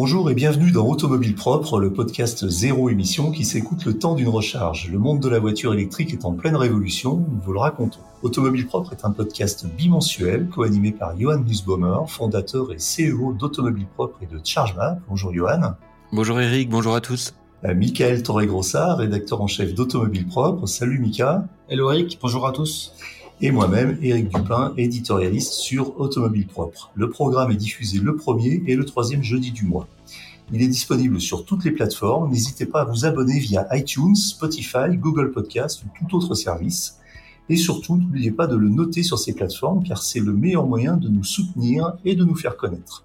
Bonjour et bienvenue dans Automobile Propre, le podcast zéro émission qui s'écoute le temps d'une recharge. Le monde de la voiture électrique est en pleine révolution, nous vous le racontons. Automobile Propre est un podcast bimensuel co-animé par Johan Nussbaumer, fondateur et CEO d'Automobile Propre et de ChargeMap. Bonjour Johan. Bonjour Eric, bonjour à tous. Euh, Michael Torregrossa, rédacteur en chef d'Automobile Propre. Salut Mika. Hello Eric, bonjour à tous et moi-même, Éric Dupin, éditorialiste sur Automobile Propre. Le programme est diffusé le premier et le troisième jeudi du mois. Il est disponible sur toutes les plateformes. N'hésitez pas à vous abonner via iTunes, Spotify, Google Podcast ou tout autre service. Et surtout, n'oubliez pas de le noter sur ces plateformes car c'est le meilleur moyen de nous soutenir et de nous faire connaître.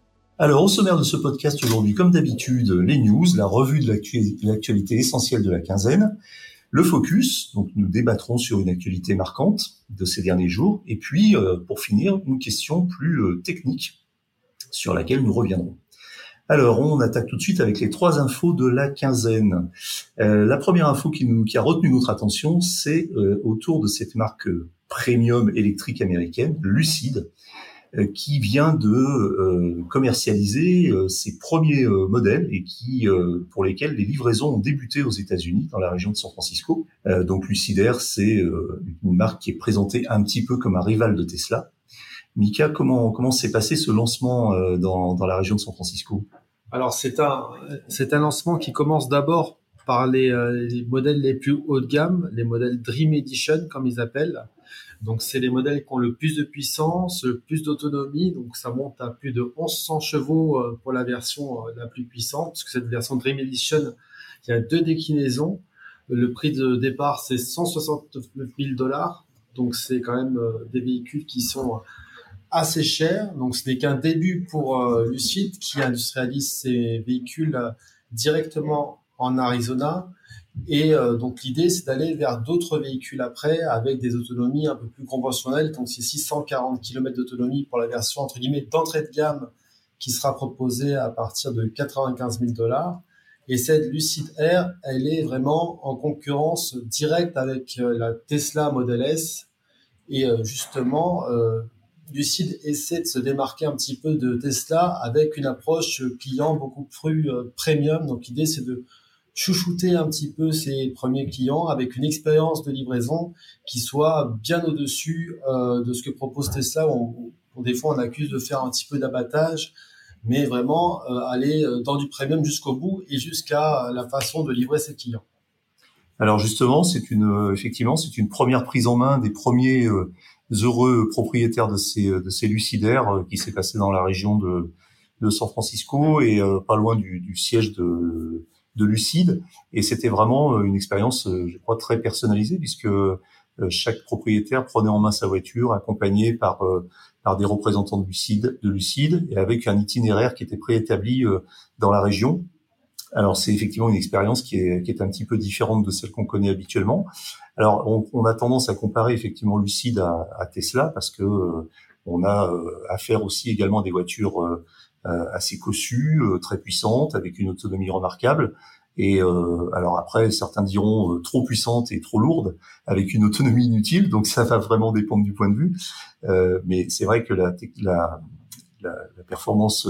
Alors, au sommaire de ce podcast aujourd'hui, comme d'habitude, les news, la revue de l'actualité essentielle de la quinzaine, le focus, donc nous débattrons sur une actualité marquante de ces derniers jours, et puis, euh, pour finir, une question plus euh, technique sur laquelle nous reviendrons. Alors, on attaque tout de suite avec les trois infos de la quinzaine. Euh, la première info qui, qui a retenu notre attention, c'est autour de cette marque premium électrique américaine, Lucide, qui vient de euh, commercialiser euh, ses premiers modèles et qui pour lesquels les livraisons ont débuté aux États-Unis dans la région de San Francisco. donc Lucidaire, c'est une marque qui est présentée un petit peu comme un rival de Tesla. Mika, comment comment s'est passé ce lancement dans, dans la région de San Francisco? Alors c'est un c'est un lancement qui commence d'abord par les, les, modèles les plus haut de gamme, les modèles Dream Edition comme ils appellent. Donc, c'est les modèles qui ont le plus de puissance, le plus d'autonomie. Donc, ça monte à plus de 1100 chevaux euh, pour la version euh, la plus puissante. Parce que cette version Dream Edition, il y a deux déclinaisons. Le prix de départ, c'est 169 000 dollars. Donc, c'est quand même euh, des véhicules qui sont assez chers. Donc, ce n'est qu'un début pour Lucid qui industrialise ses véhicules directement en Arizona et euh, donc l'idée, c'est d'aller vers d'autres véhicules après avec des autonomies un peu plus conventionnelles. Donc c'est 640 km d'autonomie pour la version entre guillemets d'entrée de gamme qui sera proposée à partir de 95 000 dollars. Et cette Lucid Air, elle est vraiment en concurrence directe avec euh, la Tesla Model S. Et euh, justement, Lucid essaie de se démarquer un petit peu de Tesla avec une approche client beaucoup plus premium. Donc l'idée, c'est de chouchouter un petit peu ses premiers clients avec une expérience de livraison qui soit bien au-dessus euh, de ce que propose Tesla. On, des fois, on accuse de faire un petit peu d'abattage, mais vraiment euh, aller euh, dans du premium jusqu'au bout et jusqu'à la façon de livrer ses clients. Alors justement, c'est une effectivement c'est une première prise en main des premiers heureux propriétaires de ces de ces lucidaires qui s'est passé dans la région de de San Francisco et pas loin du siège de de lucide. Et c'était vraiment euh, une expérience, euh, je crois, très personnalisée puisque euh, chaque propriétaire prenait en main sa voiture, accompagné par par des représentants de Lucide, de Lucide, et avec un itinéraire qui était préétabli dans la région. Alors c'est effectivement une expérience qui est, qui est un petit peu différente de celle qu'on connaît habituellement. Alors on, on, a tendance à comparer effectivement Lucide à, Tesla parce que on a affaire aussi également à des voitures assez cossue, euh, très puissante, avec une autonomie remarquable. Et euh, alors après, certains diront trop puissante et trop lourde, avec une autonomie inutile. Donc ça va vraiment dépendre du point de vue. mais c'est vrai que la, la, la, la performance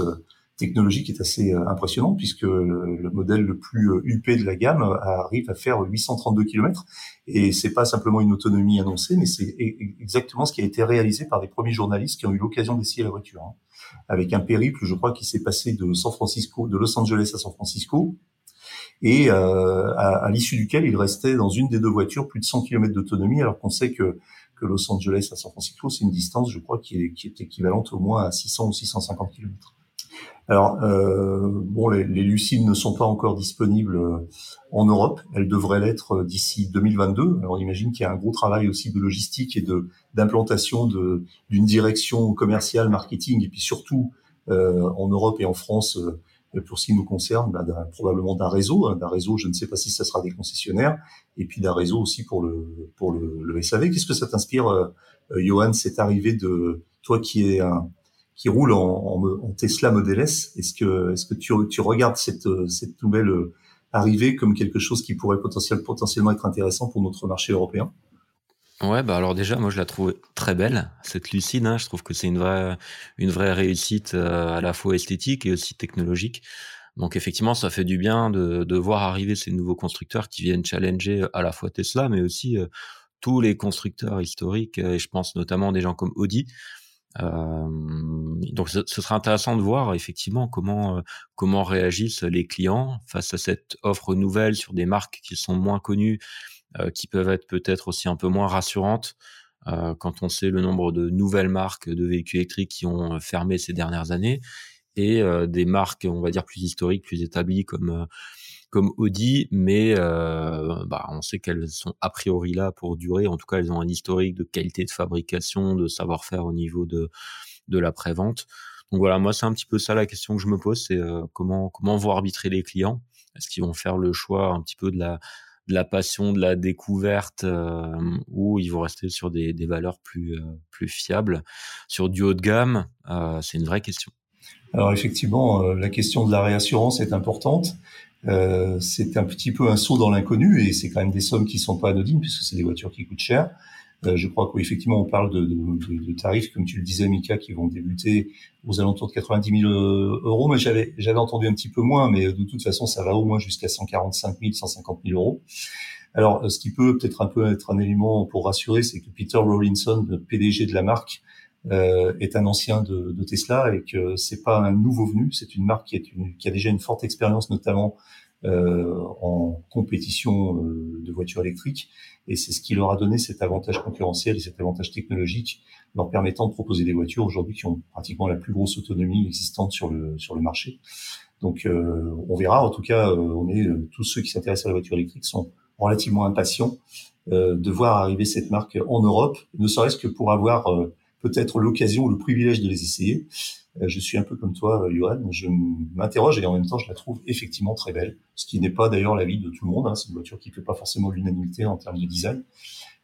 technologique est assez impressionnante puisque le, modèle le plus UP de la gamme arrive à faire 832 km et c'est pas simplement une autonomie annoncée mais c'est e-, exactement ce qui a été réalisé par des premiers journalistes qui ont eu l'occasion d'essayer la voiture. Hein avec un périple, je crois, qui s'est passé de San Francisco, de Los Angeles à San Francisco, et euh, à, l'issue duquel il restait dans une des deux voitures plus de 100 km d'autonomie, alors qu'on sait que, que Los Angeles à San Francisco, c'est une distance, je crois, qui est, qui est équivalente au moins à 600 ou 650 km. Alors, euh, bon, les, les, Lucides ne sont pas encore disponibles euh, en Europe. Elles devraient l'être euh, d'ici 2022. Alors, on imagine qu'il y a un gros travail aussi de logistique et de d'implantation d'une direction commerciale, marketing, et puis surtout euh, en Europe et en France, pour ce qui nous concerne, bah, probablement d'un réseau, hein, d'un réseau, je ne sais pas si ça sera des concessionnaires, et puis d'un réseau aussi pour le pour le, le SAV. Qu'est-ce que ça t'inspire, euh, Johan, cette arrivée de toi qui est un qui roule en, Tesla Model S Est-ce que est-ce que tu, tu regardes cette cette nouvelle arrivée comme quelque chose qui pourrait potentiellement potentiellement être intéressant pour notre marché européen? Ouais, bah alors déjà, moi je la trouve très belle, cette Lucide. Hein, je trouve que c'est une vraie, une vraie réussite euh, à la fois esthétique et aussi technologique. Donc effectivement, ça fait du bien de, de voir arriver ces nouveaux constructeurs qui viennent challenger à la fois Tesla, mais aussi euh, tous les constructeurs historiques. Et je pense notamment des gens comme Audi. Euh, donc ce, sera intéressant de voir effectivement comment euh, comment réagissent les clients face à cette offre nouvelle sur des marques qui sont moins connues euh, qui peuvent être peut-être aussi un peu moins rassurantes quand on sait le nombre de nouvelles marques de véhicules électriques qui ont fermé ces dernières années et des marques, on va dire, plus historiques, plus établies comme comme Audi, mais euh, bah, on sait qu'elles sont a priori là pour durer. En tout cas, elles ont un historique de qualité de fabrication, de savoir-faire au niveau de de la prévente. Donc voilà, moi c'est un petit peu ça la question que je me pose, c'est comment comment vont arbitrer les clients? Est-ce qu'ils vont faire le choix un petit peu de la de la passion, de la découverte, euh, ou ils vont rester sur des, des valeurs plus, euh, plus fiables? Sur du haut de gamme, euh, c'est une vraie question. Alors effectivement, la question de la réassurance est importante. C'est un petit peu un saut dans l'inconnu et c'est quand même des sommes qui sont pas anodines puisque c'est des voitures qui coûtent cher. Euh, je crois qu'effectivement, on parle de, de, de, tarifs, comme tu le disais, Mika, qui vont débuter aux alentours de 90 000 euh, euros. Mais j'avais, j'avais entendu un petit peu moins, mais de toute façon, ça va au moins jusqu'à 145 000, 150 000 euros. Alors, ce qui peut peut-être un peu être un élément pour rassurer, c'est que Peter Rawlinson, le PDG de la marque, euh, est un ancien de, de, Tesla et que c'est pas un nouveau venu, c'est une marque qui, est une, qui a déjà une forte expérience, notamment euh, en compétition euh, de voitures électriques. Et c'est ce qui leur a donné cet avantage concurrentiel et cet avantage technologique, leur permettant de proposer des voitures aujourd'hui qui ont pratiquement la plus grosse autonomie existante sur le sur le marché. Donc euh, on verra. En tout cas, on est tous ceux qui s'intéressent à la voiture électrique sont relativement impatients de voir arriver cette marque en Europe, ne serait-ce que pour avoir peut-être l'occasion, le privilège de les essayer. Euh, je suis un peu comme toi, euh, Johan. Je m'interroge et en même temps, je la trouve effectivement très belle. Ce qui n'est pas d'ailleurs l'avis de tout le monde. Hein. C'est une voiture qui fait pas forcément l'unanimité en termes de design.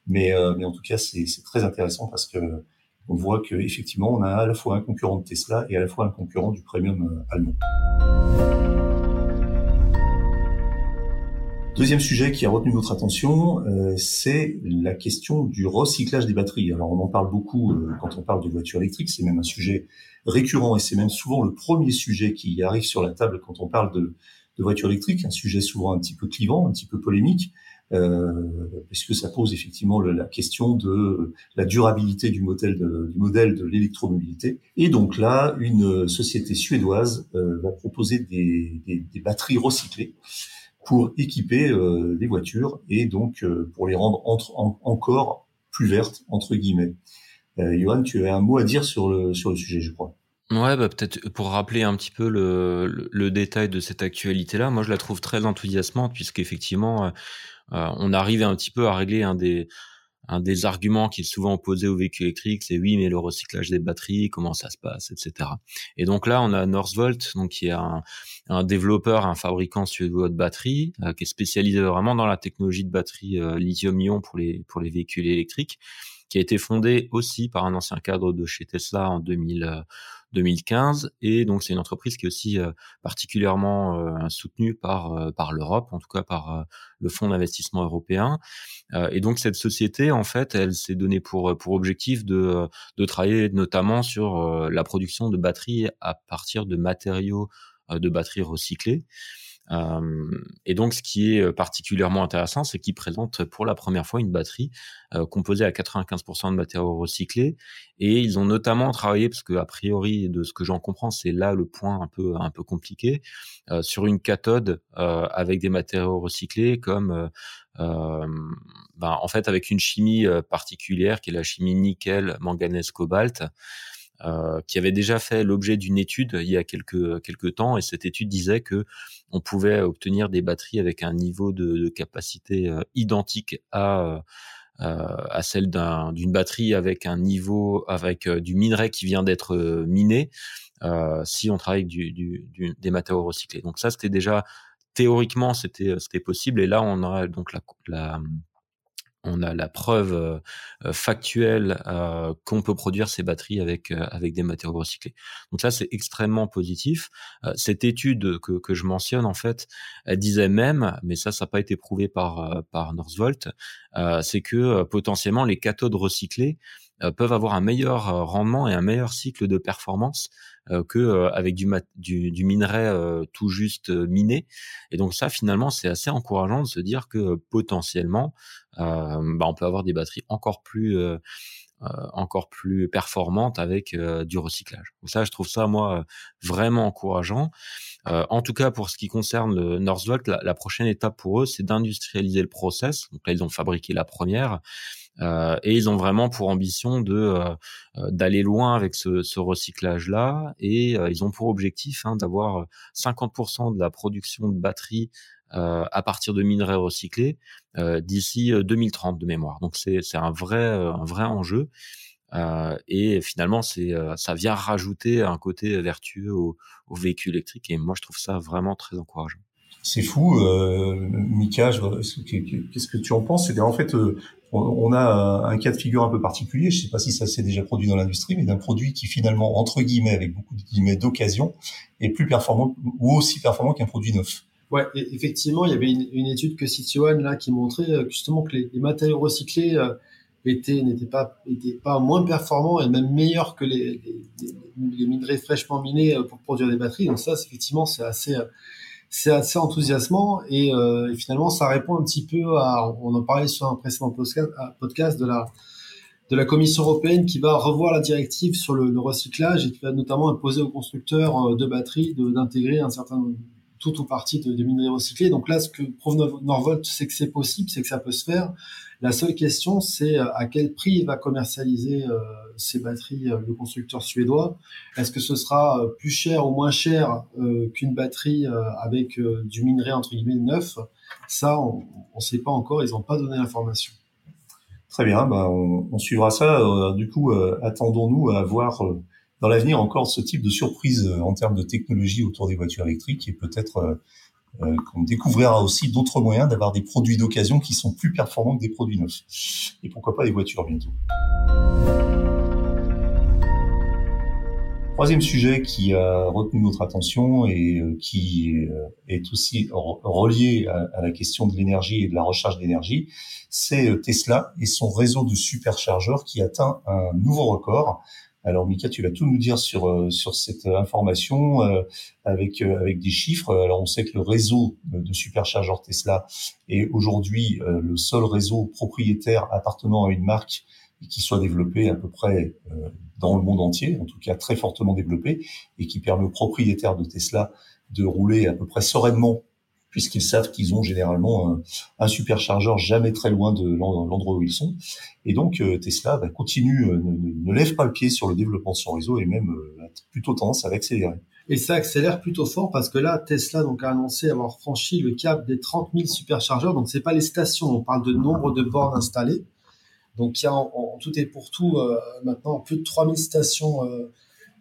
Mais, euh, en tout cas, c'est très intéressant parce que on voit que effectivement, on a à la fois un concurrent de Tesla et à la fois un concurrent du premium allemand. Deuxième sujet qui a retenu notre attention, euh, c'est la question du recyclage des batteries. Alors on en parle beaucoup euh, quand on parle de voitures électriques, c'est même un sujet récurrent et c'est même souvent le premier sujet qui arrive sur la table quand on parle de, de voitures électriques, un sujet souvent un petit peu clivant, un petit peu polémique, euh, puisque ça pose effectivement la question de la durabilité du modèle de, du modèle de l'électromobilité. Et donc là, une société suédoise euh, va proposer des, des, des batteries recyclées pour équiper euh, les voitures et donc euh, pour les rendre entre, encore plus vertes entre guillemets. Euh, Johan, tu as un mot à dire sur le sur le sujet, je crois. Ouais, bah peut-être pour rappeler un petit peu le, le, le détail de cette actualité-là, moi je la trouve très enthousiasmante puisqu'effectivement euh, on arrive un petit peu à régler un des un des arguments qui est souvent opposé aux véhicules électriques, c'est oui, mais le recyclage des batteries, comment ça se passe, etc. Et donc là, on a Northvolt, donc qui est un, développeur, un fabricant suédois de batteries, euh, qui est spécialisé vraiment dans la technologie de batterie euh, lithium-ion pour les pour les véhicules électriques, qui a été fondé aussi par un ancien cadre de chez Tesla en 2000. 2015 et donc c'est une entreprise qui est aussi euh, particulièrement euh, soutenue par euh, par l'Europe en tout cas par le fonds d'investissement européen. Et donc cette société en fait elle s'est donnée pour pour objectif de de travailler notamment sur la production de batteries à partir de matériaux de batteries recyclées et donc, ce qui est euh, particulièrement intéressant, c'est qu'ils présentent pour la première fois une batterie euh, composée à 95% de matériaux recyclés. Et ils ont notamment travaillé, parce que a priori, de ce que j'en comprends, c'est là le point un peu un peu compliqué, sur une cathode avec des matériaux recyclés, comme ben, en fait avec une chimie particulière qui est la chimie nickel, manganèse, cobalt. Euh, qui avait déjà fait l'objet d'une étude il y a quelques quelques temps et cette étude disait que on pouvait obtenir des batteries avec un niveau de, de capacité euh, identique à euh, à celle d'une batterie avec un niveau avec du minerai qui vient d'être miné si on travaille avec du, du, des matériaux recyclés. Donc ça, c'était déjà théoriquement, c'était c'était possible. Et là, on a donc la, la on a la preuve euh, euh, factuelle euh, qu'on peut produire ces batteries avec avec des matériaux recyclés. Donc ça c'est extrêmement positif. cette étude que, que je mentionne en fait, elle disait même, mais ça ça n'a pas été prouvé par par Northvolt, c'est que potentiellement les cathodes recyclées peuvent avoir un meilleur rendement et un meilleur cycle de performance que avec du, du, du minerai tout juste miné. Et donc ça, finalement, c'est assez encourageant de se dire que potentiellement, bah, on peut avoir des batteries encore plus encore plus performantes avec du recyclage. Donc ça, je trouve ça moi vraiment encourageant. en tout cas, pour ce qui concerne le Northvolt, la, la prochaine étape pour eux, c'est d'industrialiser le process. Donc là, ils ont fabriqué la première. Euh, et ils ont vraiment pour ambition de euh, euh, d'aller loin avec ce, ce recyclage-là. Et ils ont pour objectif hein, d'avoir 50% de la production de batteries à partir de minerais recyclés d'ici 2030 de mémoire. Donc c'est un vrai un vrai enjeu. Euh, et finalement, c'est ça vient rajouter un côté vertueux au, au, véhicule électrique. Et moi, je trouve ça vraiment très encourageant. C'est fou, euh, Mika. Qu'est-ce que tu en penses? C'est en fait, on a un cas de figure un peu particulier. Je ne sais pas si ça s'est déjà produit dans l'industrie, mais d'un produit qui finalement, entre guillemets, avec beaucoup de guillemets d'occasion, est plus performant ou aussi performant qu'un produit neuf. Ouais, effectivement, il y avait une, étude que City là qui montrait euh, justement que les, matériaux recyclés euh, étaient n'étaient pas étaient pas moins performants et même meilleurs que les, les, minerais fraîchement minés euh, pour produire des batteries. Donc ça, effectivement, c'est assez c'est assez enthousiasmant et, euh, finalement ça répond un petit peu à on en parlait sur un précédent podcast de la de la Commission européenne qui va revoir la directive sur le, le recyclage et qui va notamment imposer aux constructeurs euh, de batteries d'intégrer un certain tout ou partie de, de minerais recyclés. Donc là, ce que prouve Norvolt, c'est que c'est possible, c'est que ça peut se faire. La seule question, c'est euh, à quel prix il va commercialiser euh, ces batteries, euh, le constructeur suédois? Est-ce que ce sera plus cher ou moins cher qu'une batterie avec du minerai entre guillemets neuf? Ça, on ne sait pas encore. Ils n'ont pas donné l'information. Très bien, bah on, on, suivra ça. du coup, attendons-nous à voir dans l'avenir encore ce type de surprise en termes de technologie autour des voitures électriques et peut-être euh, qu'on découvrira aussi d'autres moyens d'avoir des produits d'occasion qui sont plus performants que des produits neufs. Et pourquoi pas des voitures bientôt. Troisième sujet qui a retenu notre attention et euh, qui euh, est aussi relié à la question de l'énergie et de la recharge d'énergie, c'est Tesla et son réseau de superchargeurs qui atteint un nouveau record alors Mika, tu vas tout nous dire sur euh, sur cette information euh, avec euh, avec des chiffres. Alors on sait que le réseau de superchargeurs Tesla est aujourd'hui le seul réseau propriétaire appartenant à une marque qui soit développé à peu près dans le monde entier, en tout cas très fortement développé, et qui permet aux propriétaires de Tesla de rouler à peu près sereinement puisqu'ils savent qu'ils ont généralement un, superchargeur jamais très loin de l'endroit où ils sont. Et donc euh, Tesla bah, continue, euh, ne, lève pas le pied sur le développement de son réseau et même euh, a plutôt tendance à l'accélérer. Et ça accélère plutôt fort parce que là, Tesla donc a annoncé avoir franchi le cap des 30 000 superchargeurs. Donc c'est pas les stations, on parle de nombre de bornes installées. Donc il y a en, tout et pour tout maintenant plus de 3000 stations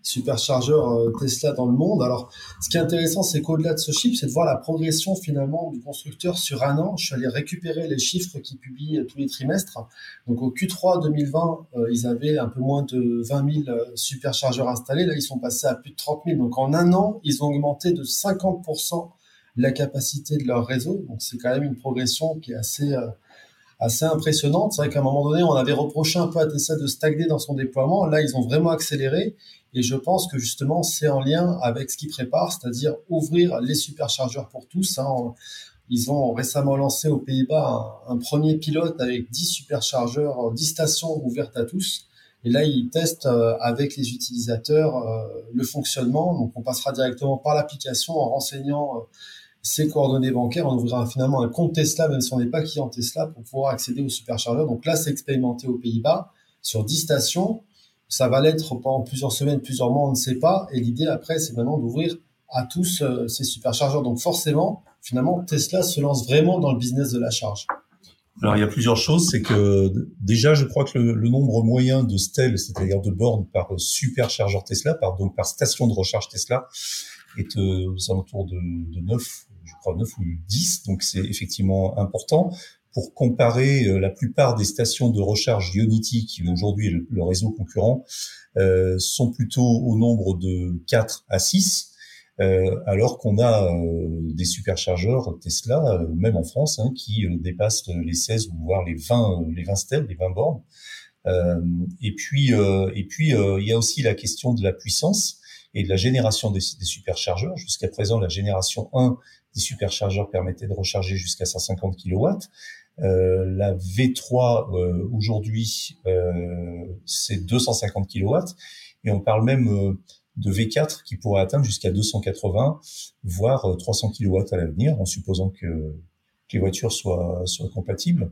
superchargeurs euh, Tesla dans le monde. Alors, ce qui est intéressant, c'est qu'au-delà de ce chiffre, c'est de voir la progression finalement du constructeur sur un an. Je suis allé récupérer les chiffres qu'ils publient tous les trimestres. Donc, au Q3 2020, euh, ils avaient un peu moins de 20 000 euh, superchargeurs installés. Là, ils sont passés à plus de 30 000. Donc, en un an, ils ont augmenté de 50% la capacité de leur réseau. Donc, c'est quand même une progression qui est assez assez impressionnante. C'est vrai qu'à un moment donné, on avait reproché un peu à Tesla de stagner dans son déploiement. Là, ils ont vraiment accéléré. Et je pense que justement, c'est en lien avec ce qu'ils préparent, c'est-à-dire ouvrir les superchargeurs pour tous. Hein. Ils ont récemment lancé aux Pays-Bas un, premier pilote avec 10 superchargeurs, 10 stations ouvertes à tous. Et là, ils testent euh, avec les utilisateurs euh, le fonctionnement. Donc, on passera directement par l'application en renseignant euh, ses coordonnées bancaires. On ouvrira finalement un compte Tesla, même si on n'est pas client Tesla, pour pouvoir accéder aux superchargeurs. Donc là, c'est expérimenté aux Pays-Bas sur 10 stations. Ça va l'être pendant plusieurs semaines, plusieurs mois, on ne sait pas. Et l'idée après, c'est maintenant d'ouvrir à tous euh, ces superchargeurs. Donc forcément, finalement, Tesla se lance vraiment dans le business de la charge. alors il y a plusieurs choses, c'est que déjà je crois que le, nombre moyen de stèles, c'est-à-dire de bornes par superchargeur Tesla, par donc par station de recharge Tesla, est euh, aux alentours de, de 9, je crois 9 ou 10, donc c'est effectivement important. Pour comparer euh, la plupart des stations de recharge Ionity, qui aujourd'hui est le, réseau concurrent, euh, sont plutôt au nombre de 4 à 6. Euh, alors qu'on a euh, des superchargeurs Tesla, euh, même en France, hein, qui dépassent les 16 ou voire les 20, les 20 stèles, les 20 bornes. et puis, et il y a aussi la question de la puissance et de la génération des, des superchargeurs. Jusqu'à présent, la génération 1 des superchargeurs permettait de recharger jusqu'à 150 kW. Euh, la V3 euh, aujourd'hui, euh, c'est 250 kW et on parle même de V4 qui pourrait atteindre jusqu'à 280, voire 300 euh, kW à l'avenir, en supposant que, les voitures soient, soient compatibles.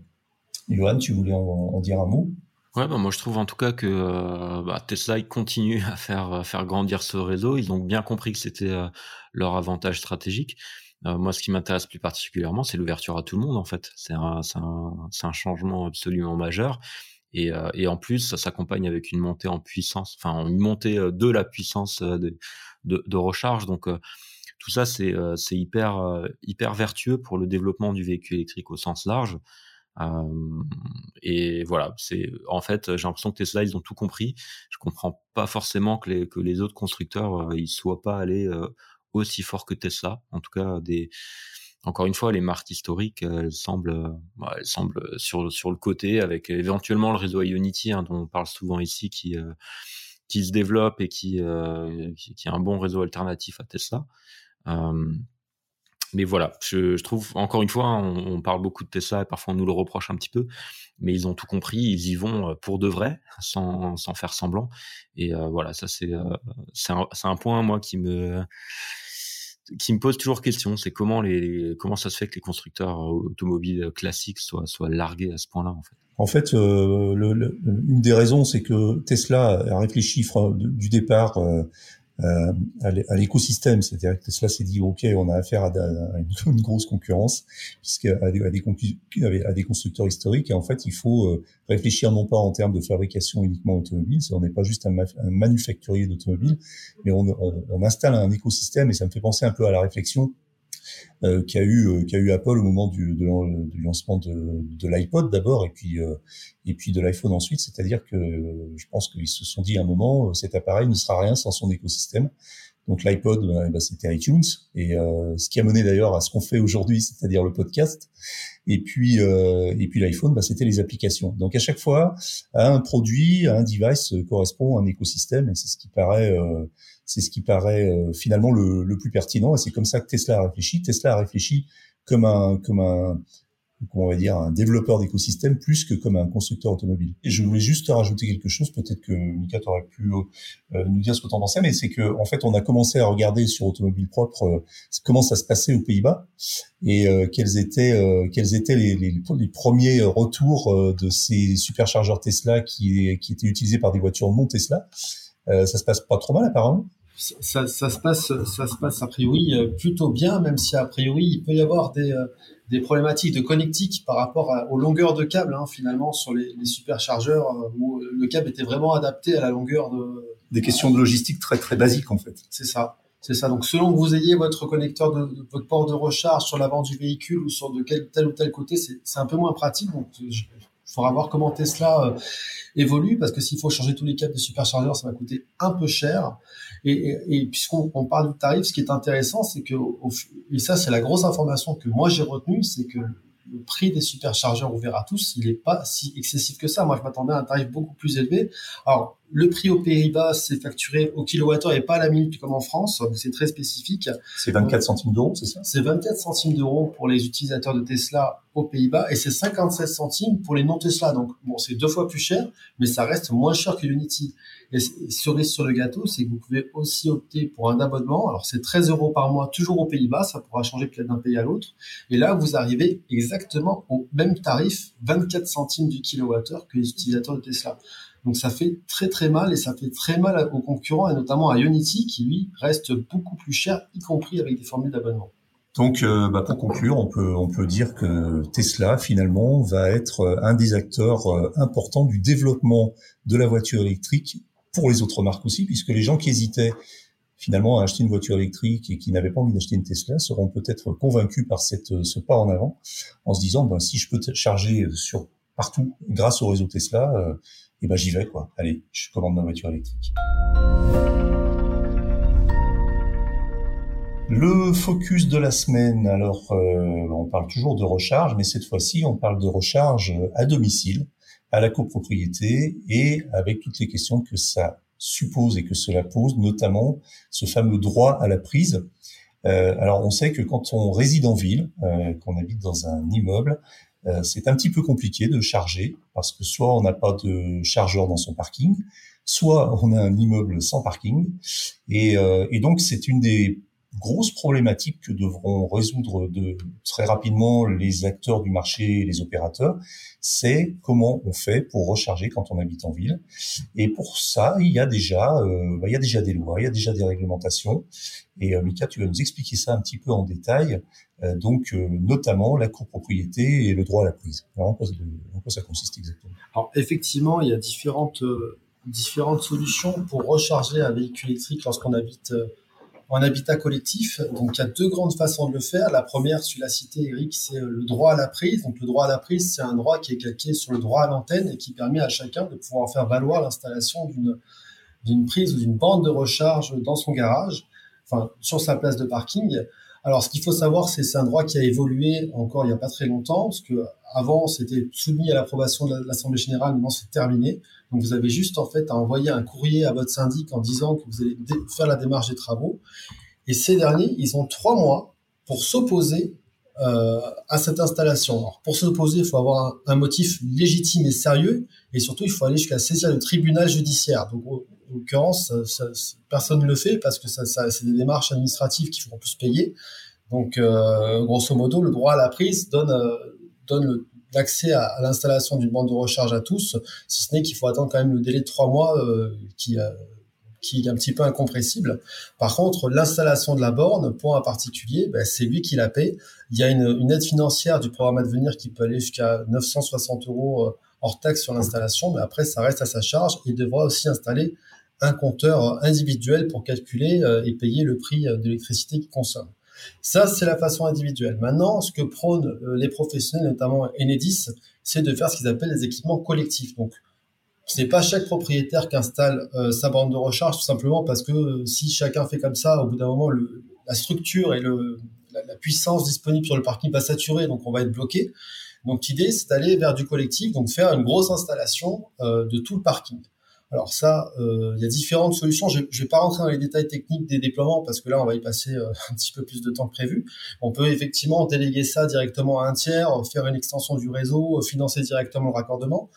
Johan, tu voulais en, dire un mot? Ouais, bah moi je trouve en tout cas que euh, bah, Tesla il continue à faire faire grandir ce réseau. Ils ont bien compris que c'était euh, leur avantage stratégique. Moi, ce qui m'intéresse plus particulièrement, c'est l'ouverture à tout le monde en fait. C'est un, changement absolument majeur. Et, euh, et en plus, ça s'accompagne avec une montée en puissance, enfin une montée euh, de la puissance euh, de, recharge. Donc tout ça, c'est hyper vertueux pour le développement du véhicule électrique au sens large. Euh, et voilà, c'est en fait, j'ai l'impression que Tesla, ils ont tout compris. Je comprends pas forcément que les, autres constructeurs, ils soient pas allés aussi fort que Tesla. En tout cas, des encore une fois, les marques historiques, elles semblent, bah, elles semblent sur sur le côté, avec éventuellement le réseau Ionity hein, dont on parle souvent ici, qui euh, qui se développe et qui, euh, qui, a un bon réseau alternatif à Tesla. Euh, mais voilà, je, trouve encore une fois, on, parle beaucoup de Tesla et parfois on nous le reproche un petit peu, mais ils ont tout compris, ils y vont pour de vrai, sans, sans faire semblant. Et voilà, ça c'est c'est un point moi qui me qui me pose toujours question, c'est comment les comment ça se fait que les constructeurs automobiles classiques soient soient largués à ce point-là en fait? En fait, euh, une des raisons, c'est que Tesla a réfléchi du départ euh, euh, à l'écosystème. C'est-à-dire que Tesla s'est dit, OK, on a affaire à, une, grosse concurrence, puisqu'à à des, des constructeurs historiques. Et en fait, il faut euh, réfléchir non pas en termes de fabrication uniquement automobile, on n'est pas juste un, manufacturier d'automobile, mais on, installe un écosystème. Et ça me fait penser un peu à la réflexion qu'a eu euh, qu'a eu Apple au moment du, du lancement de, de l'iPod d'abord et puis euh, et puis de l'iPhone ensuite. C'est-à-dire que je pense qu'ils se sont dit à un moment cet appareil ne sera rien sans son écosystème. Donc l'iPod, bah, c'était iTunes, et euh, ce qui a mené d'ailleurs à ce qu'on fait aujourd'hui, c'est-à-dire le podcast. Et puis euh, et puis l'iPhone, bah, c'était les applications. Donc à chaque fois, à un produit, à un device correspond un écosystème, et c'est ce qui paraît euh, c'est ce qui paraît euh, finalement le, le, plus pertinent et c'est comme ça que Tesla a réfléchi. Tesla a réfléchi comme un comme un on va dire un développeur d'écosystème plus que comme un constructeur automobile. Et je voulais juste rajouter quelque chose, peut-être que Mika aurait pu euh, nous dire ce que tu en pensais, mais c'est que en fait on a commencé à regarder sur automobile propre euh, comment ça se passait aux Pays-Bas et quels étaient quels étaient les, les, les premiers retours de ces superchargeurs Tesla qui qui étaient utilisés par des voitures non Tesla. Ça se passe pas trop mal apparemment ça, ça, se passe, ça se passe a priori euh, plutôt bien, même si a priori il peut y avoir des, euh, des problématiques de connectique par rapport aux longueurs de câble hein, finalement sur les, les superchargeurs euh, où le câble était vraiment adapté à la longueur de. Des questions de logistique très très basiques en fait. C'est ça. C'est ça. Donc, selon que vous ayez votre connecteur de, votre port de recharge sur l'avant du véhicule ou sur de quel tel ou tel côté, c'est un peu moins pratique. Donc, il faudra voir comment Tesla euh, évolue parce que s'il faut changer tous les câbles de superchargeurs, ça va coûter un peu cher. Et, puisqu'on parle du tarif, ce qui est intéressant, c'est que, et ça c'est la grosse information que moi j'ai retenue, c'est que le prix des superchargeurs ouverts à tous, il n'est pas si excessif que ça. Moi, je m'attendais à un tarif beaucoup plus élevé. Alors, le prix aux Pays-Bas, c'est facturé au kilowattheure et pas à la minute comme en France. C'est très spécifique. C'est 24 centimes d'euros, c'est ça? C'est 24 centimes d'euros pour les utilisateurs de Tesla aux Pays-Bas et c'est 56 centimes pour les non Tesla. Donc, bon, c'est deux fois plus cher, mais ça reste moins cher que Unity. Et cerise sur le gâteau, c'est que vous pouvez aussi opter pour un abonnement. Alors, c'est 13 euros par mois, toujours aux Pays-Bas. Ça pourra changer peut-être d'un pays à l'autre. Et là, vous arrivez exactement au même tarif, 24 centimes du kilowattheure que les utilisateurs de Tesla. Donc ça fait très très mal et ça fait très mal aux concurrents et notamment à Unity qui lui reste beaucoup plus cher, y compris avec des formules d'abonnement. Donc, euh, bah, pour conclure, on peut, on peut dire que Tesla, finalement, va être euh, un des acteurs euh, importants du développement de la voiture électrique pour les autres marques aussi, puisque les gens qui hésitaient finalement à acheter une voiture électrique et qui n'avaient pas envie d'acheter une Tesla seront peut-être convaincus par cette, ce pas en avant, en se disant, ben, si je peux charger sur partout grâce au réseau Tesla, et ben j'y vais quoi. Allez, je commande ma voiture électrique. Le focus de la semaine, alors euh, on parle toujours de recharge, mais cette fois-ci on parle de recharge à domicile, à la copropriété et avec toutes les questions que ça suppose et que cela pose, notamment ce fameux droit à la prise. Euh, alors on sait que quand on réside en ville, euh, qu'on habite dans un immeuble, euh, c'est un petit peu compliqué de charger parce que soit on n'a pas de chargeur dans son parking, soit on a un immeuble sans parking. Et, euh, et donc c'est une des grosse problématique que devront résoudre de, très rapidement les acteurs du marché et les opérateurs, c'est comment on fait pour recharger quand on habite en ville. Et pour ça, il y a déjà, euh, bah, il y a déjà des lois, il y a déjà des réglementations. Et euh, Mika, tu vas nous expliquer ça un petit peu en détail. Euh, donc, euh, notamment la copropriété et le droit à la prise. Alors, en quoi, ça consiste exactement? Alors, effectivement, il y a différentes différentes solutions pour recharger un véhicule électrique lorsqu'on habite en habitat collectif. Donc, il y a deux grandes façons de le faire. La première, tu l'as cité, Eric, c'est le droit à la prise. Donc, le droit à la prise, c'est un droit qui est calqué sur le droit à l'antenne et qui permet à chacun de pouvoir faire valoir l'installation d'une d'une prise ou d'une bande de recharge dans son garage, enfin, sur sa place de parking. Alors, ce qu'il faut savoir, c'est c'est un droit qui a évolué encore il n'y a pas très longtemps, parce que avant, c'était soumis à l'approbation de l'Assemblée générale, maintenant c'est terminé. Donc, vous avez juste en fait à envoyer un courrier à votre syndic en disant que vous allez faire la démarche des travaux. Et ces derniers, ils ont trois mois pour s'opposer euh, à cette installation. Alors, pour s'opposer, il faut avoir un, motif légitime et sérieux, et surtout, il faut aller jusqu'à saisir le tribunal judiciaire. Donc, en l'occurrence, personne ne le fait parce que c'est des démarches administratives qui font plus payer. Donc, euh, grosso modo, le droit à la prise donne, euh, l'accès à, l'installation d'une bande de recharge à tous, si ce n'est qu'il faut attendre quand même le délai de trois mois euh, qui est un petit peu incompressible. Par contre, l'installation de la borne, pour un particulier, ben, c'est lui qui la paie. Il y a une, une, aide financière du programme à devenir qui peut aller jusqu'à 960 euros hors taxe sur l'installation, mais après, ça reste à sa charge. Il devra aussi installer un compteur individuel pour calculer euh, et payer le prix euh, d'électricité qu'il consomme. Ça, c'est la façon individuelle. Maintenant, ce que prônent les professionnels, notamment Enedis, c'est de faire ce qu'ils appellent des équipements collectifs. Donc, ce n'est pas chaque propriétaire qui installe euh, sa bande de recharge, tout simplement parce que euh, si chacun fait comme ça, au bout d'un moment, la structure et la, puissance disponible sur le parking va saturer, donc on va être bloqué. Donc l'idée, c'est d'aller vers du collectif, donc faire une grosse installation euh, de tout le parking. Alors ça, euh, il y a différentes solutions. Je ne vais pas rentrer dans les détails techniques des déploiements parce que là, on va y passer euh, un petit peu plus de temps que prévu. On peut effectivement déléguer ça directement à un tiers, faire une extension du réseau, financer directement le raccordement.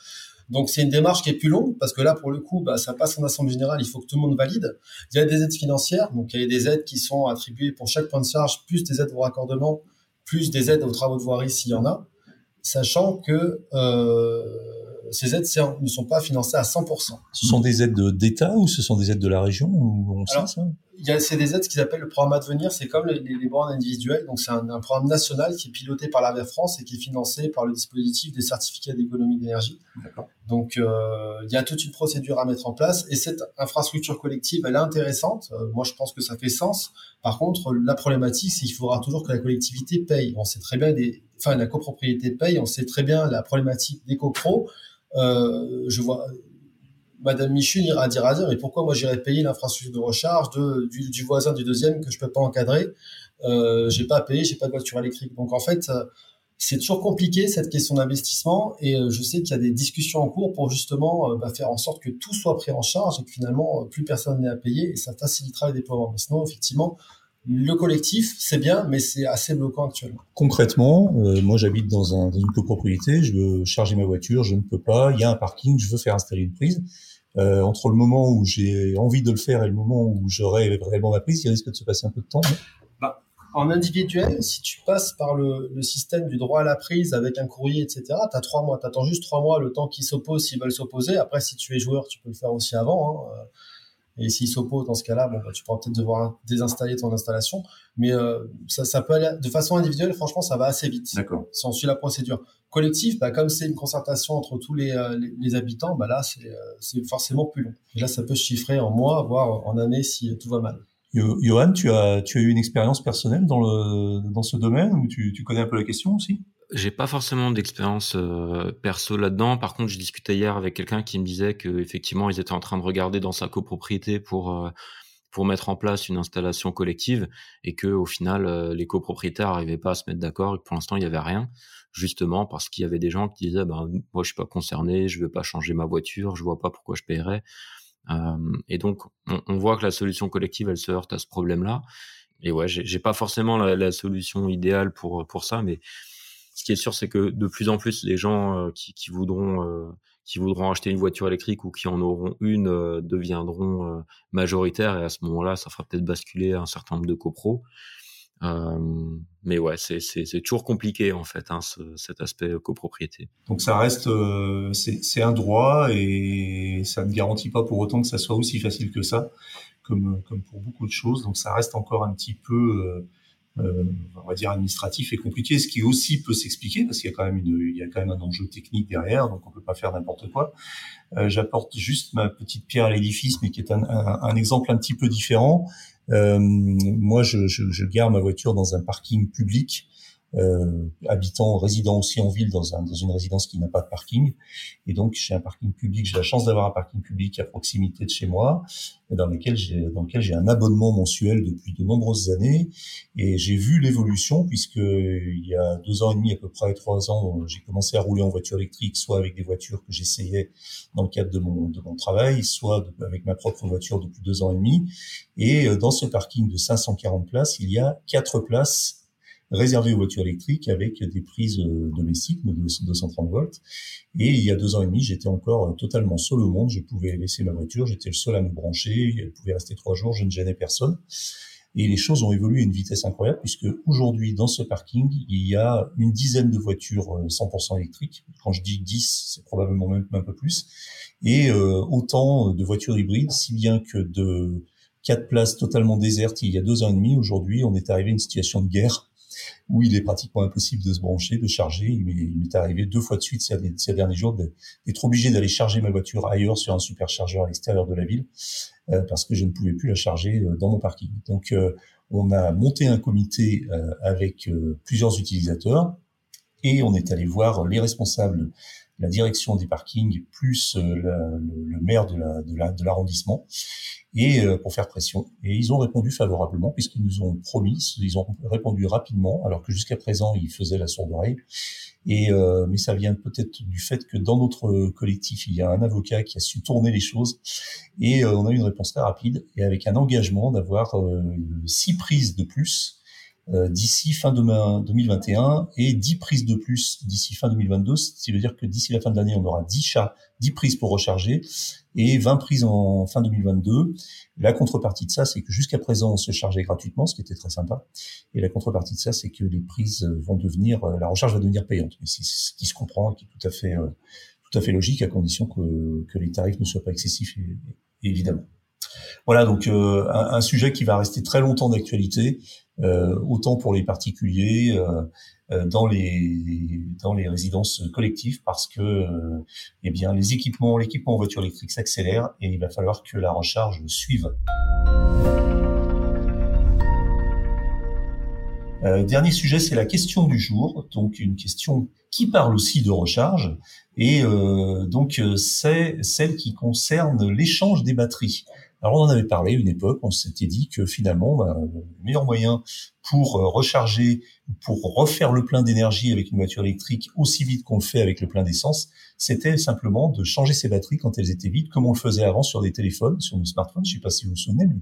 Donc c'est une démarche qui est plus longue parce que là pour le coup bah, ça passe en assemblée générale, il faut que tout le monde valide. Il y a des aides financières, donc il y a des aides qui sont attribuées pour chaque point de charge, plus des aides au raccordement, plus des aides aux travaux de voirie s'il y en a, sachant que euh, ces aides ne sont pas financées à 100%. Ce sont des aides d'État ou ce sont des aides de la région ou on Alors, sait ça? C'est des aides qu'ils appellent le programme à devenir, c'est comme les, les, bornes individuelles, donc c'est un, un, programme national qui est piloté par l'AVER France et qui est financé par le dispositif des certificats d'économie d'énergie. Donc euh, il y a toute une procédure à mettre en place et cette infrastructure collective, elle est intéressante. Euh, moi je pense que ça fait sens. Par contre, la problématique, c'est qu'il faudra toujours que la collectivité paye. On sait très bien, des, enfin la copropriété paye, on sait très bien la problématique des copros. Euh, je vois Madame Michel ira dire à dire, mais pourquoi moi j'irais payer l'infrastructure de recharge du, voisin du deuxième que je peux pas encadrer? Euh, J'ai pas à payer, j'ai pas de voiture électrique. Donc en fait, euh, c'est toujours compliqué cette question d'investissement et euh, je sais qu'il y a des discussions en cours pour justement bah, faire en sorte que tout soit pris en charge et que finalement plus personne n'ait à payer et ça facilitera les déploiements. Mais sinon, effectivement, le collectif, c'est bien, mais c'est assez bloquant actuellement. Concrètement, moi j'habite dans, dans une copropriété, je veux charger ma voiture, je ne peux pas, il y a un parking, je veux faire installer une prise. Euh, entre le moment où j'ai envie de le faire et le moment où j'aurai réellement ma prise, il risque de se passer un peu de temps. Bah, en individuel, si tu passes par le, le, système du droit à la prise avec un courrier, etc., tu as trois mois. Tu attends juste trois mois le temps qu'ils s'opposent s'ils veulent s'opposer. Après, si tu es joueur, tu peux le faire aussi avant. Hein Et s'il s'oppose dans ce cas-là, bon, bah, tu pourras peut-être devoir désinstaller ton installation. Mais euh, ça, ça peut aller de façon individuelle. Franchement, ça va assez vite. D'accord. Si on suit la procédure collective, bah, comme c'est une concertation entre tous les, euh, les, habitants, bah là, c'est euh, forcément plus long. Et là, ça peut se chiffrer en mois, voire en années si tout va mal. Johan, tu as, tu as eu une expérience personnelle dans, le, dans ce domaine ou tu, tu connais un peu la question aussi? J'ai pas forcément d'expérience euh, perso là-dedans. Par contre, je discutais hier avec quelqu'un qui me disait que effectivement, ils étaient en train de regarder dans sa copropriété pour euh, pour mettre en place une installation collective et que au final, euh, les copropriétaires n'arrivaient pas à se mettre d'accord et que pour l'instant, il y avait rien, justement parce qu'il y avait des gens qui disaient, ben moi, je suis pas concerné, je veux pas changer ma voiture, je vois pas pourquoi je paierais. et donc, on, on, voit que la solution collective, elle se heurte à ce problème-là. Et ouais, j'ai pas forcément la, la, solution idéale pour pour ça, mais ce qui est sûr, c'est que de plus en plus, les gens euh, qui, qui, voudront euh, qui voudront acheter une voiture électrique ou qui en auront une euh, deviendront majoritaires et à ce moment-là, ça fera peut-être basculer un certain nombre de copros. mais ouais, c'est toujours compliqué en fait, hein, ce, cet aspect copropriété. Donc ça reste, c'est un droit et ça ne garantit pas pour autant que ça soit aussi facile que ça, comme, comme pour beaucoup de choses. Donc ça reste encore un petit peu euh, on va dire administratif et compliqué, ce qui aussi peut s'expliquer parce qu'il y a quand même une, il y a quand même un enjeu technique derrière, donc on peut pas faire n'importe quoi. Euh, J'apporte juste ma petite pierre à l'édifice, mais qui est un, un, un, exemple un petit peu différent. Euh, moi, je, je, je, gare ma voiture dans un parking public euh, habitant, résidant aussi en ville dans, un, dans une résidence qui n'a pas de parking. Et donc, j'ai un parking public. J'ai la chance d'avoir un parking public à proximité de chez moi, dans lequel j'ai dans lequel j'ai un abonnement mensuel depuis de nombreuses années. Et j'ai vu l'évolution puisque il y a deux ans et demi, à peu près trois ans, j'ai commencé à rouler en voiture électrique, soit avec des voitures que j'essayais dans le cadre de mon de mon travail, soit avec ma propre voiture depuis deux ans et demi. Et euh, dans ce parking de 540 places, il y a quatre places réservé aux voitures électriques avec des prises euh, domestiques de 230 volts. Et il y a deux ans et demi, j'étais encore totalement seul au monde. Je pouvais laisser ma voiture, j'étais le seul à me brancher. Elle pouvait rester trois jours, je ne gênais personne. Et les choses ont évolué à une vitesse incroyable puisque aujourd'hui, dans ce parking, il y a une dizaine de voitures 100% euh, électriques. Quand je dis 10, c'est probablement même un peu plus. Et euh, autant de voitures hybrides, si bien que de quatre places totalement désertes il y a deux ans et demi, aujourd'hui, on est arrivé à une situation de guerre où il est pratiquement impossible de se brancher, de charger. Il m'est arrivé deux fois de suite ces, derniers jours d'être obligé d'aller charger ma voiture ailleurs sur un superchargeur à l'extérieur de la ville euh, parce que je ne pouvais plus la charger euh, dans mon parking. Donc euh, on a monté un comité avec plusieurs utilisateurs et on est allé voir les responsables la direction des parkings plus le, maire de l'arrondissement et euh, pour faire pression. Et ils ont répondu favorablement puisqu'ils nous ont promis, ils ont répondu rapidement, alors que jusqu'à présent ils faisaient la sourde oreille. Et euh, mais ça vient peut-être du fait que dans notre collectif il y a un avocat qui a su tourner les choses et euh, on a eu une réponse très rapide et avec un engagement d'avoir six prises de plus euh, d'ici fin 2021 et 10 prises de plus d'ici fin 2022, ce qui veut dire que d'ici la fin de l'année, on aura 10 chats, 10 prises pour recharger et 20 prises en fin 2022. La contrepartie de ça, c'est que jusqu'à présent, on se chargeait gratuitement, ce qui était très sympa. Et la contrepartie de ça, c'est que les prises vont devenir, euh, la recharge va devenir payante. C'est ce qui se comprend, qui est tout à fait, euh, tout à fait logique, à condition que, que les tarifs ne soient pas excessifs, évidemment. Voilà donc un, un, sujet qui va rester très longtemps d'actualité euh, autant pour les particuliers euh, euh, dans les résidences collectives parce que eh bien les équipements l'équipement en voiture électrique s'accélère et il va falloir que la recharge suive. Euh, dernier sujet, c'est la question du jour, donc une question qui parle aussi de recharge, et euh, donc c'est celle qui concerne l'échange des batteries. Alors on en avait parlé une époque, on s'était dit que finalement bah, le meilleur moyen pour euh, recharger, pour refaire le plein d'énergie avec une voiture électrique aussi vite qu'on le fait avec le plein d'essence, c'était simplement de changer ses batteries quand elles étaient vides, comme on le faisait avant sur des téléphones, sur nos smartphones. Je ne sais pas si vous vous souvenez, mais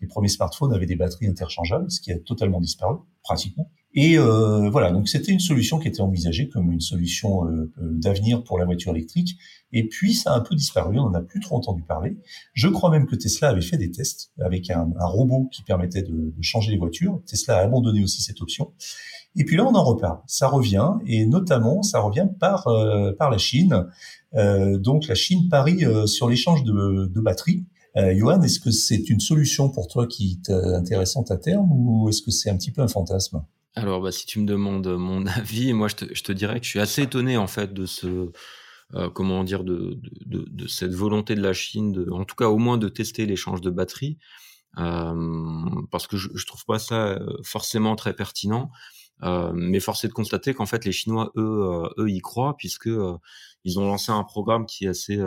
les premiers smartphones avaient des batteries interchangeables, ce qui a totalement disparu pratiquement. Et euh, voilà, donc c'était une solution qui était envisagée comme une solution euh, euh, d'avenir pour la voiture électrique. Et puis ça a un peu disparu, on n'en a plus trop entendu parler. Je crois même que Tesla avait fait des tests avec un, robot qui permettait de, de, changer les voitures. Tesla a abandonné aussi cette option. Et puis là, on en reparle. Ça revient, et notamment, ça revient par par la Chine. donc la Chine parie sur l'échange de, de batteries Euh, Johan, est-ce que c'est une solution pour toi qui est intéressante à terme ou est-ce que c'est un petit peu un fantasme? Alors, bah, si tu me demandes mon avis, moi, je te, je dirais que je suis assez étonné en fait de ce, euh, comment dire, de, de, cette volonté de la Chine, de, en tout cas au moins de tester l'échange de batteries, euh, parce que je, je trouve pas ça euh, forcément très pertinent. Euh, mais force de constater qu'en fait les Chinois eux euh, eux y croient puisque euh, ils ont lancé un programme qui est assez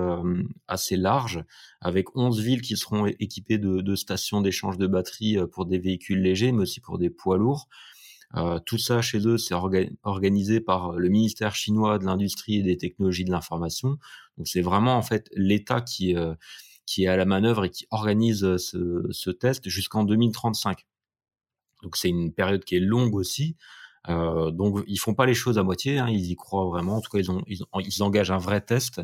assez large avec 11 villes qui seront équipées de, de stations d'échange de batteries pour des véhicules légers mais aussi pour des poids lourds. Tout ça chez eux c'est organisé par le ministère chinois de l'industrie et des technologies de l'information. Donc c'est vraiment en fait l'État qui qui est à la manœuvre et qui organise ce, ce test jusqu'en 2035. Donc c'est une période qui est longue aussi. Euh, donc ils font pas les choses à moitié, hein, ils y croient vraiment. En tout cas, ils, ont, ils, ils engagent un vrai test.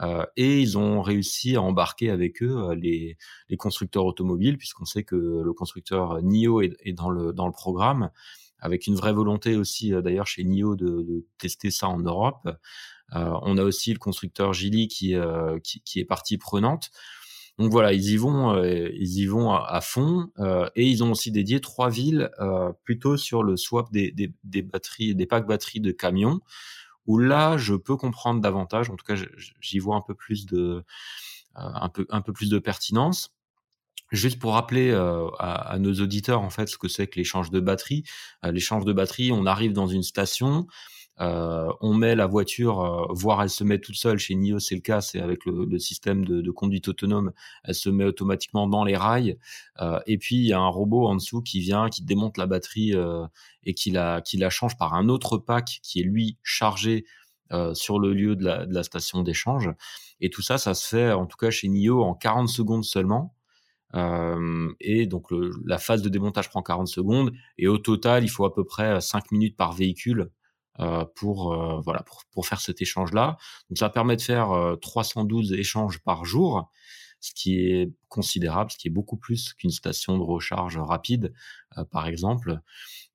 Euh, et ils ont réussi à embarquer avec eux euh, les, les constructeurs automobiles, puisqu'on sait que le constructeur NIO est, est, dans, le, dans le programme, avec une vraie volonté aussi euh, d'ailleurs chez NIO de, de, tester ça en Europe. Euh, on a aussi le constructeur Gili qui, qui, qui est partie prenante. Donc voilà, ils y vont, euh, ils y vont à, fond euh, et ils ont aussi dédié trois villes euh, plutôt sur le swap des, des, des, batteries, des packs batteries de camions. Où là, je peux comprendre davantage. En tout cas, j'y vois un peu plus de, un peu, un peu plus de pertinence. Juste pour rappeler à, à, nos auditeurs en fait ce que c'est que l'échange de batterie. l'échange de batterie, on arrive dans une station, euh, on met la voiture, euh, voire elle se met toute seule. Chez NIO, c'est le cas, c'est avec le, système de, conduite autonome, elle se met automatiquement dans les rails. Euh, et puis il y a un robot en dessous qui vient, qui démonte la batterie et qui la, qui la change par un autre pack qui est lui chargé sur le lieu de la, de la station d'échange. Et tout ça, ça se fait en tout cas chez NIO en 40 secondes seulement. Euh, et donc la phase de démontage prend 40 secondes et au total il faut à peu près 5 minutes par véhicule euh, pour euh, voilà pour, pour faire cet échange là. Donc ça permet de faire 312 euh, échanges par jour, ce qui est considérable, ce qui est beaucoup plus qu'une station de recharge rapide, par exemple.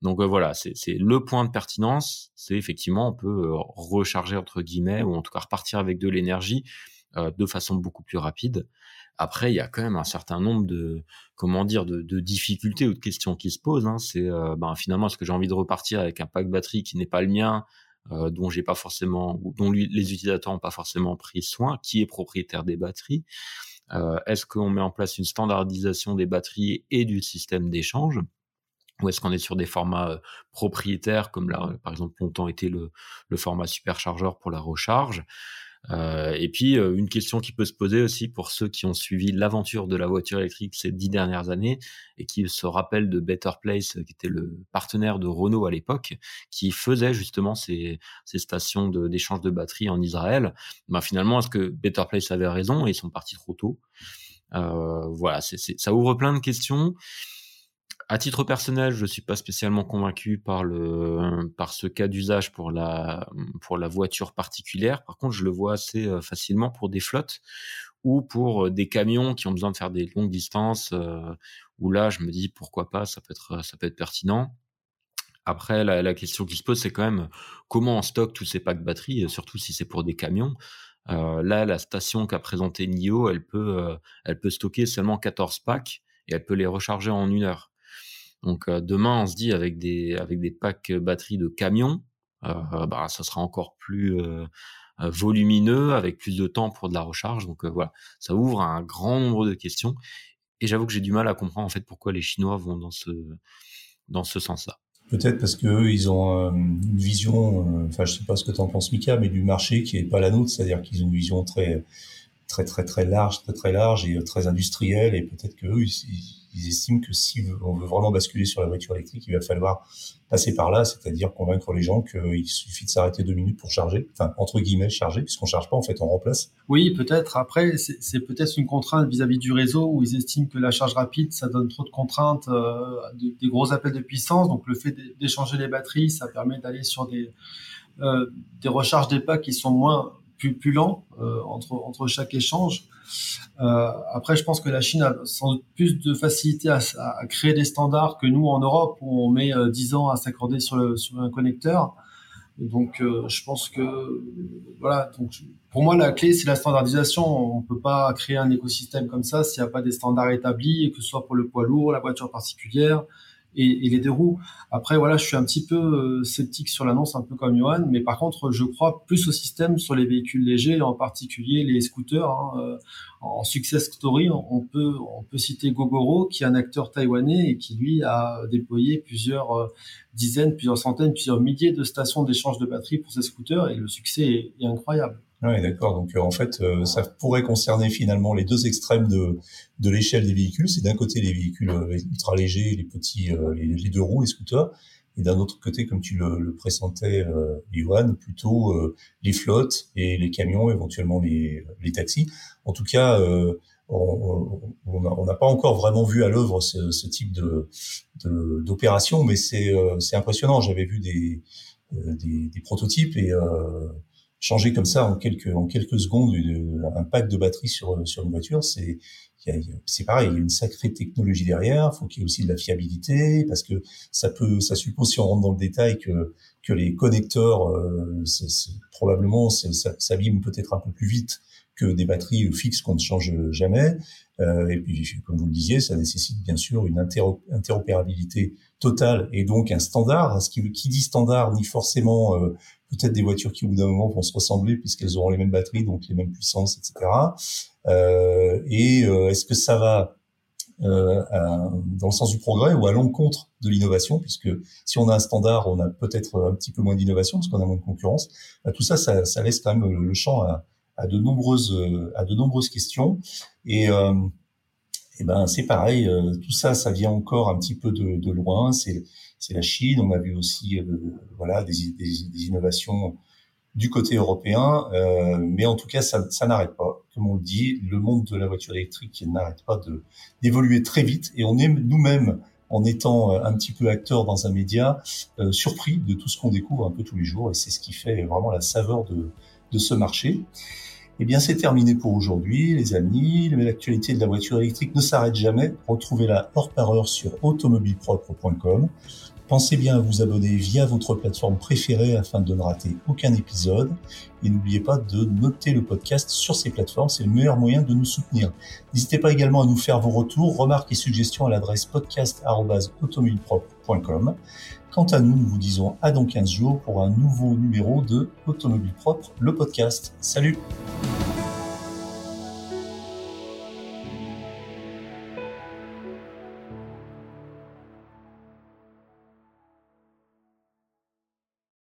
Donc voilà, c'est le point de pertinence, c'est effectivement on peut recharger entre guillemets ou en tout cas repartir avec de l'énergie de façon beaucoup plus rapide. Après, il y a quand même un certain nombre de, comment dire, de, de difficultés ou de questions qui se posent. Hein. C'est, euh, ben, finalement, est-ce que j'ai envie de repartir avec un pack batterie qui n'est pas le mien, euh, dont j'ai pas forcément, dont les utilisateurs n'ont pas forcément pris soin, qui est propriétaire des batteries euh, Est-ce qu'on met en place une standardisation des batteries et du système d'échange ou est-ce qu'on est sur des formats euh, propriétaires comme là, par exemple, longtemps été le, le format superchargeur pour la recharge euh, et puis euh, une question qui peut se poser aussi pour ceux qui ont suivi l'aventure de la voiture électrique ces dix dernières années et qui se rappellent de Better Place, qui était le partenaire de Renault à l'époque, qui faisait justement ces, ces stations d'échange de, batteries en Israël. Ben finalement, est-ce que Better Place avait raison et ils sont partis trop tôt? Euh, Voilà, c'est ça ouvre plein de questions à titre personnel, je suis pas spécialement convaincu par le par ce cas d'usage pour la pour la voiture particulière. Par contre, je le vois assez euh, facilement pour des flottes ou pour euh, des camions qui ont besoin de faire des longues distances. Euh, où là, je me dis pourquoi pas, ça peut être ça peut être pertinent. Après, la, la question qui se pose, c'est quand même comment on stocke tous ces packs batteries, surtout si c'est pour des camions. Euh, là, la station qu'a présenté NIO, elle peut, elle peut stocker seulement 14 packs et elle peut les recharger en une heure. Donc euh, demain, on se dit avec des avec des packs batteries de camions, euh, bah ça sera encore plus euh, volumineux avec plus de temps pour de la recharge. Donc voilà, ça ouvre un grand nombre de questions. Et j'avoue que j'ai du mal à comprendre en fait pourquoi les Chinois vont dans ce dans ce sens-là. Peut-être parce que ils ont une vision, enfin je sais pas ce que tu en penses Mika, mais du marché qui est pas la nôtre, c'est-à-dire qu'ils ont une vision très très très très large, très très large et très industrielle, et peut-être que eux, ils, ils estiment que si on veut vraiment basculer sur la voiture électrique, il va falloir passer par là, c'est-à-dire convaincre les gens qu'il suffit de s'arrêter deux minutes pour charger, enfin entre guillemets charger, puisqu'on charge pas en fait, on remplace. Oui, peut-être. Après, c'est peut-être une contrainte vis-à-vis du réseau où ils estiment que la charge rapide, ça donne trop de contraintes, euh, des gros appels de puissance. Donc le fait d'échanger les batteries, ça permet d'aller sur des euh, des recharges des packs qui sont moins plus, plus lents euh, entre entre chaque échange. Euh, après, je pense que la Chine a sans doute plus de facilité à, créer des standards que nous en Europe, où on met euh, 10 ans à s'accorder sur, un connecteur. Donc, euh, je pense que voilà. Donc, pour moi, la clé, c'est la standardisation. On peut pas créer un écosystème comme ça s'il n'y a pas des standards établis, que ce soit pour le poids lourd, la voiture particulière, et, et, les deux. Après, voilà, je suis un petit peu euh, sceptique sur l'annonce, un peu comme Johan, mais par contre, je crois plus au système sur les véhicules légers, en particulier les scooters. Hein, euh, en success story, on peut on peut citer Gogoro, qui est un acteur taïwanais et qui lui a déployé plusieurs euh, dizaines, plusieurs centaines, plusieurs milliers de stations d'échange de batteries pour ses scooters, et le succès est incroyable. Oui, d'accord. Donc euh, en fait, euh, ça pourrait concerner finalement les deux extrêmes de, de l'échelle des véhicules. C'est d'un côté les véhicules euh, ultra légers, les petits, les, deux roues, les scooters, et d'un autre côté, comme tu le, le présentais, euh, plutôt les flottes et les camions, éventuellement les, les taxis. En tout cas, on n'a pas encore vraiment vu à l'œuvre ce, ce, type de d'opération, mais c'est impressionnant. J'avais vu des, des, des prototypes et changer comme ça en quelques en quelques secondes un pack de batterie sur sur une voiture, c'est c'est pareil, il y a une sacrée technologie derrière. Il faut qu'il y ait aussi de la fiabilité parce que ça peut, ça suppose si on rentre dans le détail que que les connecteurs, euh, probablement, ça s'abîme peut-être un peu plus vite que des batteries fixes qu'on ne change jamais. Euh, et puis, comme vous le disiez, ça nécessite bien sûr une interopérabilité totale et donc un standard. Ce qui, qui dit standard ni forcément euh, peut-être des voitures qui au bout d'un moment vont se ressembler puisqu'elles auront les mêmes batteries, donc les mêmes puissances, etc. Euh, et euh, est-ce que ça va euh, dans le sens du progrès ou à l'encontre de l'innovation, puisque si on a un standard, on a peut-être un petit peu moins d'innovation parce qu'on a moins de concurrence. Bah, tout ça, ça, ça, laisse quand même le champ à, à, de nombreuses à de nombreuses questions. Et, euh, et ben c'est pareil, tout ça, ça vient encore un petit peu de, de loin. C'est c'est la Chine. On a vu aussi voilà des, des, des, innovations du côté européen, euh, mais en tout cas, ça, ça n'arrête pas. Comme on le dit, le monde de la voiture électrique n'arrête pas de d'évoluer très vite, et on est nous-mêmes, en étant euh, un petit peu acteur dans un média, euh, surpris de tout ce qu'on découvre un peu tous les jours, et c'est ce qui fait vraiment la saveur de, de ce marché. Eh bien, c'est terminé pour aujourd'hui, les amis. L'actualité de la voiture électrique ne s'arrête jamais. Retrouvez-la heure par heure sur automobilepropre.com. Pensez bien à vous abonner via votre plateforme préférée afin de ne rater aucun épisode. Et n'oubliez pas de noter le podcast sur ces plateformes, c'est le meilleur moyen de nous soutenir. N'hésitez pas également à nous faire vos retours, remarques et suggestions à l'adresse podcast.automobilepropre.com. Quant à nous, nous vous disons à dans 15 jours pour un nouveau numéro de Automobile Propre, le podcast. Salut